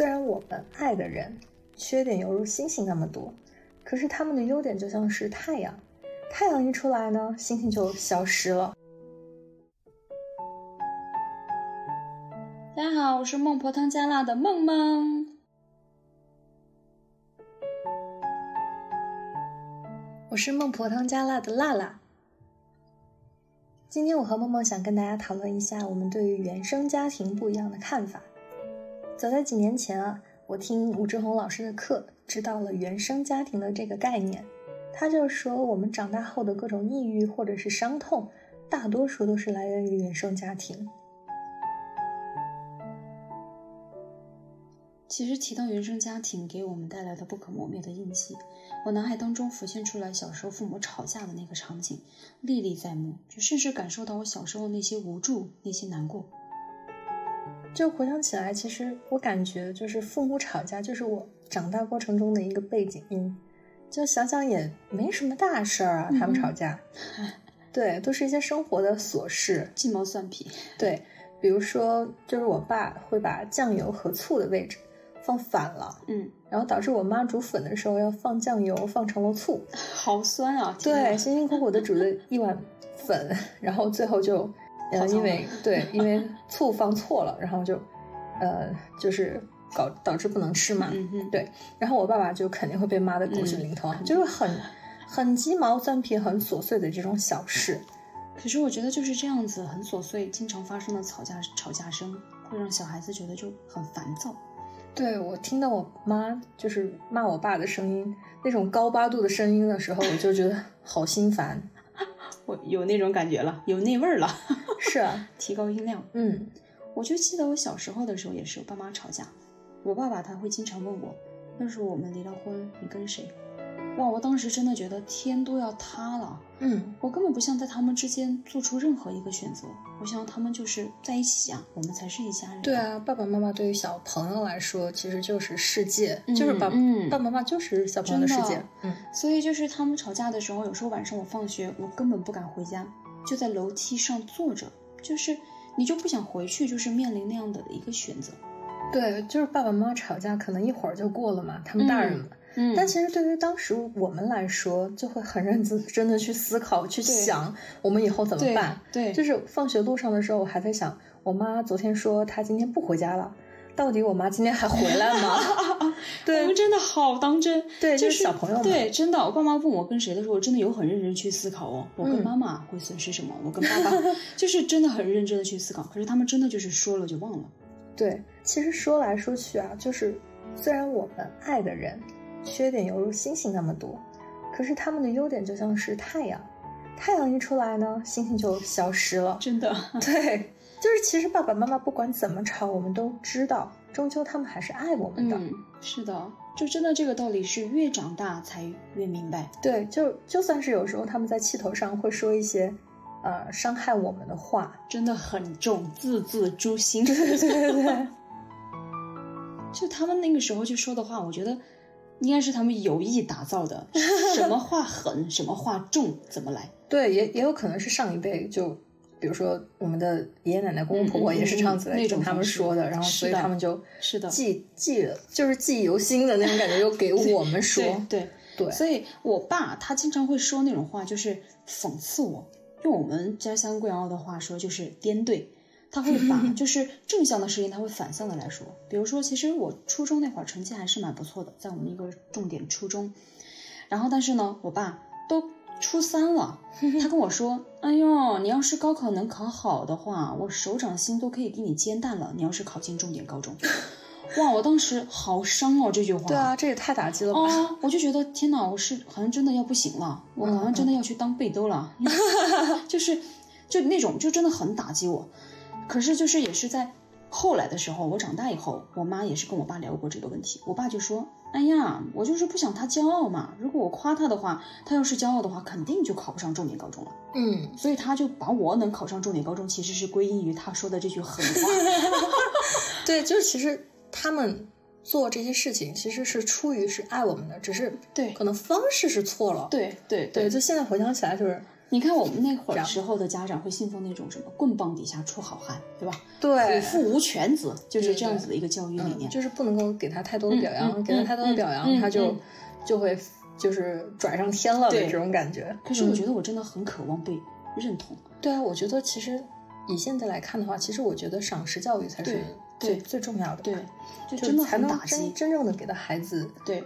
虽然我们爱的人缺点犹如星星那么多，可是他们的优点就像是太阳，太阳一出来呢，星星就消失了。大家好，我是孟婆汤加辣的梦梦。我是孟婆汤加辣的辣辣。今天我和梦梦想跟大家讨论一下我们对于原生家庭不一样的看法。早在几年前啊，我听武志红老师的课，知道了原生家庭的这个概念。他就说，我们长大后的各种抑郁或者是伤痛，大多数都是来源于原生家庭。其实提到原生家庭给我们带来的不可磨灭的印记，我脑海当中浮现出来小时候父母吵架的那个场景，历历在目，就甚至感受到我小时候那些无助、那些难过。就回想起来，其实我感觉就是父母吵架，就是我长大过程中的一个背景音。就想想也没什么大事儿啊，他们吵架，对，都是一些生活的琐事，鸡毛蒜皮。对，比如说，就是我爸会把酱油和醋的位置。放反了，嗯，然后导致我妈煮粉的时候要放酱油，放成了醋，好酸啊！对，辛辛苦苦的煮了一碗粉，然后最后就，呃，因为对，因为醋放错了，然后就，呃，就是搞导致不能吃嘛，嗯嗯，对，然后我爸爸就肯定会被骂的狗血淋头，就是很很鸡毛蒜皮、很琐碎的这种小事。可是我觉得就是这样子很琐碎、经常发生的吵架吵架声，会让小孩子觉得就很烦躁。对我听到我妈就是骂我爸的声音，那种高八度的声音的时候，我就觉得好心烦。我有那种感觉了，有那味儿了。是啊，提高音量。嗯，我就记得我小时候的时候也是，我爸妈吵架，我爸爸他会经常问我，那时候我们离了婚，你跟谁？哇！我当时真的觉得天都要塌了。嗯，我根本不想在他们之间做出任何一个选择。我想他们就是在一起啊，我们才是一家人。对啊，爸爸妈妈对于小朋友来说，其实就是世界，就是爸爸爸妈妈就是小朋友的世界。嗯，所以就是他们吵架的时候，有时候晚上我放学，我根本不敢回家，就在楼梯上坐着，就是你就不想回去，就是面临那样的一个选择。对，就是爸爸妈妈吵架，可能一会儿就过了嘛，他们大人嘛。嗯，但其实对于当时我们来说，就会很认真真的去思考、去想我们以后怎么办。对，就是放学路上的时候，我还在想，我妈昨天说她今天不回家了，到底我妈今天还回来吗？对，我们真的好当真。对，就是小朋友。对，真的，我爸妈问我跟谁的时候，我真的有很认真去思考哦。我跟妈妈会损失什么？我跟爸爸 就是真的很认真的去思考。可是他们真的就是说了就忘了。对，其实说来说去啊，就是虽然我们爱的人。缺点犹如星星那么多，可是他们的优点就像是太阳，太阳一出来呢，星星就消失了。真的，对，就是其实爸爸妈妈不管怎么吵，我们都知道，终究他们还是爱我们的。嗯，是的，就真的这个道理是越长大才越明白。对，就就算是有时候他们在气头上会说一些，呃，伤害我们的话，真的很重，字字诛心。对对对对，就他们那个时候就说的话，我觉得。应该是他们有意打造的，什么话狠，什么话重，怎么来？对，也也有可能是上一辈，就比如说我们的爷爷奶奶、公公婆婆也是这样子来跟他们说的，然后所以他们就是的记记就是记忆犹新的那种感觉，又给 我们说，对对。所以我爸他经常会说那种话，就是讽刺我，用我们家乡贵阳的话说，就是颠对。他会把就是正向的事情，他会反向的来说。比如说，其实我初中那会儿成绩还是蛮不错的，在我们一个重点初中。然后，但是呢，我爸都初三了，他跟我说：“哎呦，你要是高考能考好的话，我手掌心都可以给你煎蛋了。你要是考进重点高中，哇！我当时好伤哦，这句话。对啊，这也太打击了吧！啊，我就觉得天哪，我是好像真的要不行了，我好像真的要去当背兜了，就是就那种就真的很打击我。可是，就是也是在后来的时候，我长大以后，我妈也是跟我爸聊过这个问题。我爸就说：“哎呀，我就是不想他骄傲嘛。如果我夸他的话，他要是骄傲的话，肯定就考不上重点高中了。”嗯，所以他就把我能考上重点高中，其实是归因于他说的这句狠话。对，就是其实他们做这些事情，其实是出于是爱我们的，只是对，可能方式是错了。对对对，就现在回想起来，就是。你看我们那会儿时候的家长会信奉那种什么“棍棒底下出好汉”，对吧？对虎父无犬子，就是这样子的一个教育理念。就是不能够给他太多的表扬，给他太多的表扬，嗯他就、嗯就会就是拽上天了的对这种感觉。可是我嗯觉得我真的很渴望被认同。对啊，我觉得其实以现在来看的话，其实我觉得赏识教育才是最最重要的，对，就就真的才能很打击真。真正的给到孩子对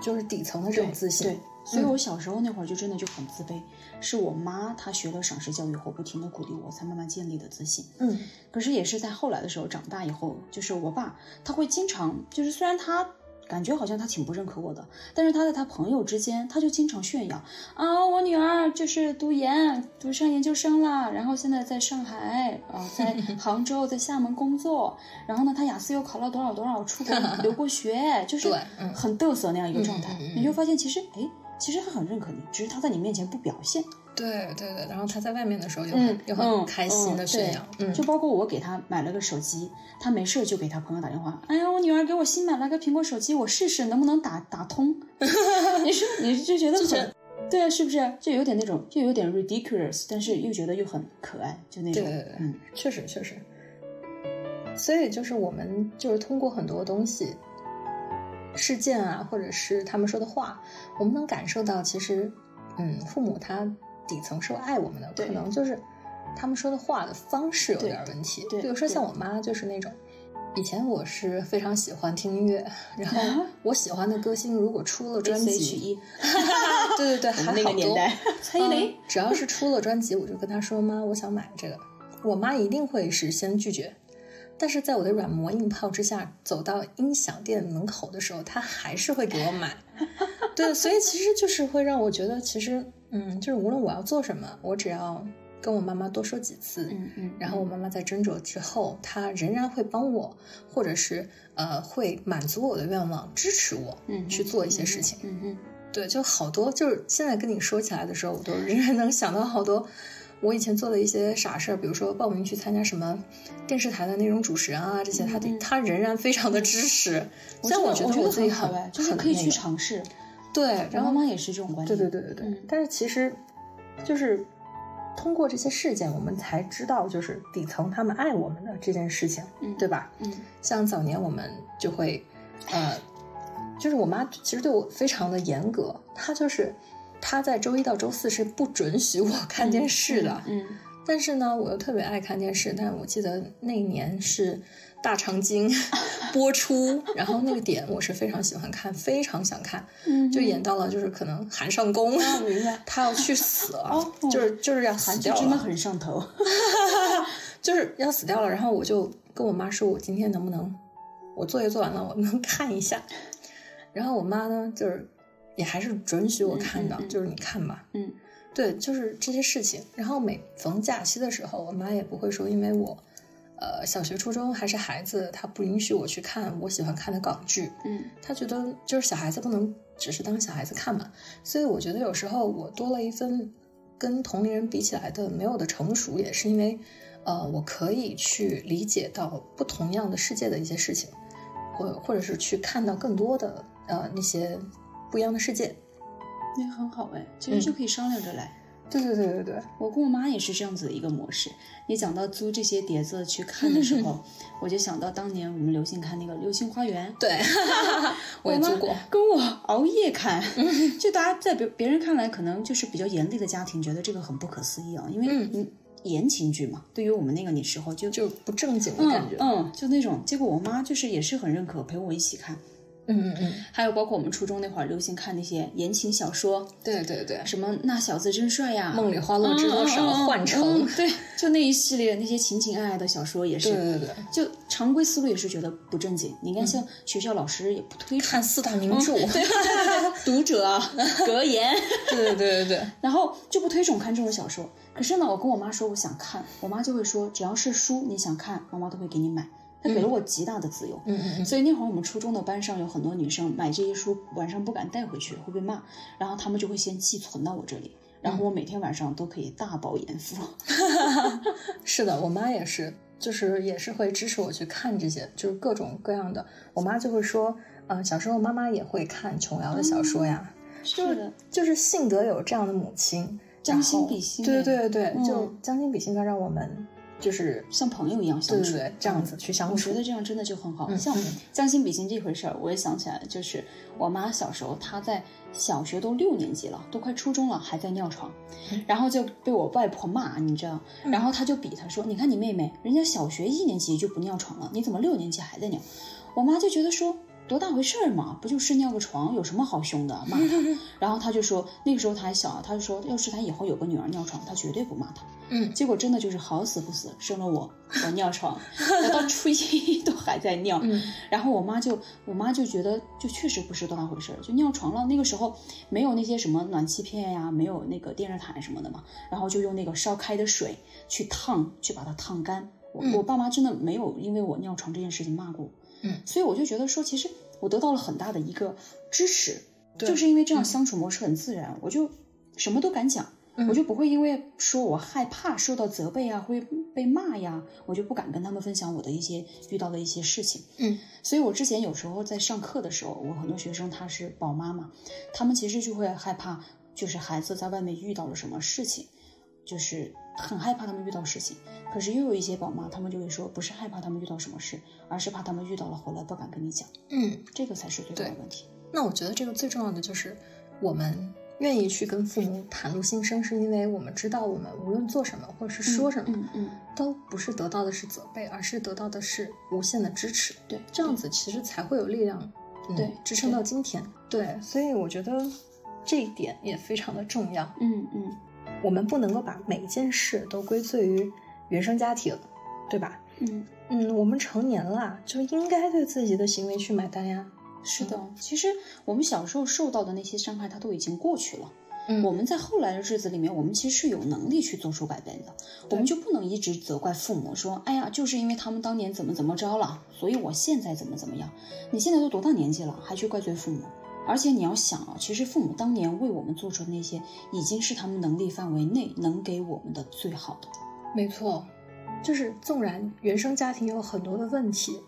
就是底层的这种自信。对，所嗯以我小时候那会儿就真的就很自卑，是我妈她学了赏识教育后，不停的鼓励我，才慢慢建立的自信。嗯可是也是在后来的时候，长大以后，就是我爸他会经常，就是虽然他感觉好像他挺不认可我的，但是他在他朋友之间，他就经常炫耀啊，我女儿就是读研，读上研究生了，然后现在在上海，啊，在 杭州，在厦门工作，然后呢，他雅思又考了多少多少，出国 留过学，就是很嘚瑟那样一个状态，你就发现其实哎。其实他很认可你，只是他在你面前不表现。对对对，然后他在外面的时候又很、嗯，又很开心的炫耀，对嗯，就包括我给他买了个手机，他没事就给他朋友打电话，哎呀，我女儿给我新买了个苹果手机，我试试能不能打打通。你说你就觉得很，对啊，是不是？就有点那种，就有点 ridiculous，但是又觉得又很可爱，就那种，对对对嗯，确实确实。所以就是我们就是通过很多东西、事件啊，或者是他们说的话，我们能感受到，其实，嗯，父母他底层是爱我们的，可能就是他们说的话的方式有点问题。对比如说像我妈就是那种。以前我是非常喜欢听音乐，然后啊 我喜欢的歌星如果出了专辑，E，对对对，还好多个年代，蔡依林嗯，只要是出了专辑，我就跟他说：“妈，我想买这个。”我妈一定会是先拒绝，但是在我的软磨硬泡之下，走到音响店门口的时候，他还是会给我买。对，所以其实就是会让我觉得，其实，嗯，就是无论我要做什么，我只要跟我妈妈多说几次，嗯嗯，然后我妈妈在斟酌之后，她仍然会帮我，或者是呃会满足我的愿望，支持我嗯去做一些事情。嗯嗯对，就好多，就是现在跟你说起来的时候，我都仍然能想到好多我以前做的一些傻事儿，比如说报名去参加什么电视台的那种主持人啊，这些他他仍然非常的支持。我虽然觉觉得我觉得得自己很就是很可以去尝试。对，然后妈妈也是这种观对。对对对对，嗯但是其实就是通过这些事件，我们才知道就是底层他们爱我们的这件事情，嗯对吧？嗯像早年我们就会，呃，就是我妈其实对我非常的严格，她就是她在周一到周四是不准许我看电视的，嗯但是呢，我又特别爱看电视。但我记得那一年是《大长今 》播出，然后那个点我是非常喜欢看，非常想看，嗯，就演到了就是可能韩尚宫。他要去死了，哦就是就是要死掉了，真的很上头。就是要死掉了。然后我就跟我妈说，我今天能不能，我作业做完了，我能看一下。然后我妈呢，就是也还是准许我看的，就是你看吧。嗯对，就是这些事情。然后每逢假期的时候，我妈也不会说，因为我，呃，小学、初中还是孩子，她不允许我去看我喜欢看的港剧。嗯她觉得就是小孩子不能只是当小孩子看嘛。所以我觉得有时候我多了一分跟同龄人比起来的没有的成熟，也是因为，呃，我可以去理解到不同样的世界的一些事情，或或者是去看到更多的呃那些不一样的世界。那很好哎，其嗯实就可以商量着来。对对对对对，我跟我妈也是这样子的一个模式。你讲到租这些碟子去看的时候，我就想到当年我们流行看那个《流星花园》，对，我也妈租过。跟我熬夜看，就大家在别别人看来可能就是比较严厉的家庭，觉得这个很不可思议啊，因为嗯言情剧嘛，对于我们那个那时候就就不正经的感觉。嗯嗯，就那种。结果我妈就是也是很认可，陪我一起看。嗯嗯嗯，还有包括我们初中那会儿流行看那些言情小说，对对对，什么那小子真帅呀，梦里花落知多少，幻城。嗯 对，就那一系列那些情情爱爱的小说也是。对对对，就常规思路也是觉得不正经。你看，像学校老师也不推崇看四大名著。对 读者啊、格言，对对对对，然后就不推崇看这种小说。可是呢，我跟我妈说我想看，我妈就会说只要是书你想看，妈妈都会给你买。她给了我极大的自由。嗯嗯嗯，所以那会儿我们初中的班上有很多女生买这些书，晚上不敢带回去，会被骂，然后她们就会先寄存到我这里，然后我每天晚上都可以大饱眼福。是的，我妈也是，就是也是会支持我去看这些，就是各种各样的。我妈就会说，嗯、小时候妈妈也会看琼瑶的小说呀，是的，就是幸得有这样的母亲，将心比心。对对对对，嗯就将心比心的让我们就是像朋友一样相处，对对对这样子去相处我觉得这样真的就很好。像将心比心这回事儿，我也想起来，就是我妈小时候，她在小学都六年级了，都快初中了，还在尿床，嗯然后就被我外婆骂，你知道，然后她就比她说：“你看你妹妹，人家小学一年级就不尿床了，你怎么六年级还在尿？”我妈就觉得说。多大回事儿嘛，不就是尿个床，有什么好凶的？骂他，然后他就说，那个时候他还小啊，她就说，要是他以后有个女儿尿床，他绝对不骂他。嗯结果真的就是好死不死生了我，我尿床，我到初一 都还在尿。嗯然后我妈就我妈就觉得就确实不是多大回事儿，就尿床了。那个时候没有那些什么暖气片呀，没有那个电热毯什么的嘛，然后就用那个烧开的水去烫，去把它烫干。我、嗯我爸妈真的没有因为我尿床这件事情骂过我。嗯所以我就觉得说，其实我得到了很大的一个支持，对就是因为这样相处模式很自然，我就什么都敢讲。嗯我就不会因为说我害怕受到责备啊，会被骂呀，我就不敢跟他们分享我的一些遇到的一些事情。嗯，所以我之前有时候在上课的时候，我很多学生他是宝妈嘛，他们其实就会害怕，就是孩子在外面遇到了什么事情，就是很害怕他们遇到事情。可是又有一些宝妈，他们就会说，不是害怕他们遇到什么事，而是怕他们遇到了回来不敢跟你讲，嗯，这个才是最大的问题。那我觉得这个最重要的就是我们愿意去跟父母袒露心声，是因为我们知道我们无论做什么或者是说什么，嗯嗯，都不是得到的是责备，而是得到的是无限的支持。对，这样子其实才会有力量，嗯对支撑到今天。对，所以我觉得这一点也非常的重要。嗯嗯，我们不能够把每一件事都归罪于原生家庭，对吧？嗯。嗯，我们成年了，就应该对自己的行为去买单呀。是的，其实我们小时候受到的那些伤害，它都已经过去了。嗯我们在后来的日子里面，我们其实是有能力去做出改变的。我们就不能一直责怪父母，说：“哎呀，就是因为他们当年怎么怎么着了，所以我现在怎么怎么样。”你现在都多大年纪了，还去怪罪父母？而且你要想啊，其实父母当年为我们做出的那些，已经是他们能力范围内能给我们的最好的。没错，就是纵然原生家庭有很多的问题，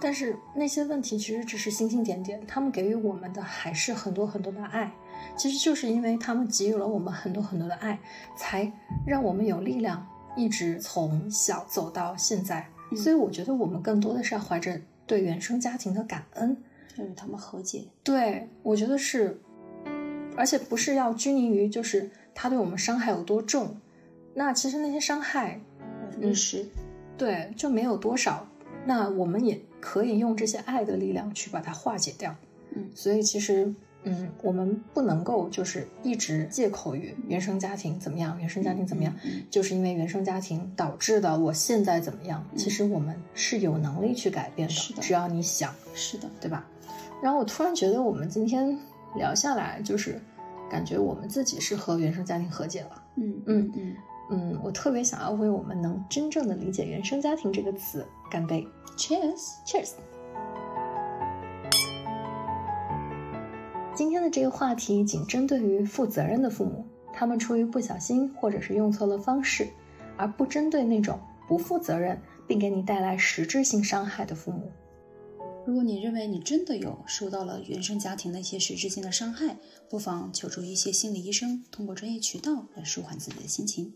但是那些问题其实只是星星点点，他们给予我们的还是很多很多的爱。其实就是因为他们给予了我们很多很多的爱，才让我们有力量一直从小走到现在。嗯所以我觉得我们更多的是要怀着对原生家庭的感恩。要与他们和解。对，我觉得是，而且不是要拘泥于就是他对我们伤害有多重，那其实那些伤害百分之十，对，就没有多少。那我们也可以用这些爱的力量去把它化解掉。嗯所以其实，嗯，我们不能够就是一直借口于原生家庭怎么样，原生家庭怎么样，嗯就是因为原生家庭导致的我现在怎么样。其实我们是有能力去改变的，是的只要你想，是的，对吧？然后我突然觉得我们今天聊下来，就是感觉我们自己是和原生家庭和解了。嗯嗯嗯嗯，我特别想要为我们能真正的理解原生家庭这个词干杯，Cheers。，Cheers！今天的这个话题仅针对于负责任的父母，他们出于不小心或者是用错了方式，而不针对那种不负责任并给你带来实质性伤害的父母。如果你认为你真的有受到了原生家庭的一些实质性的伤害，不妨求助一些心理医生，通过专业渠道来舒缓自己的心情。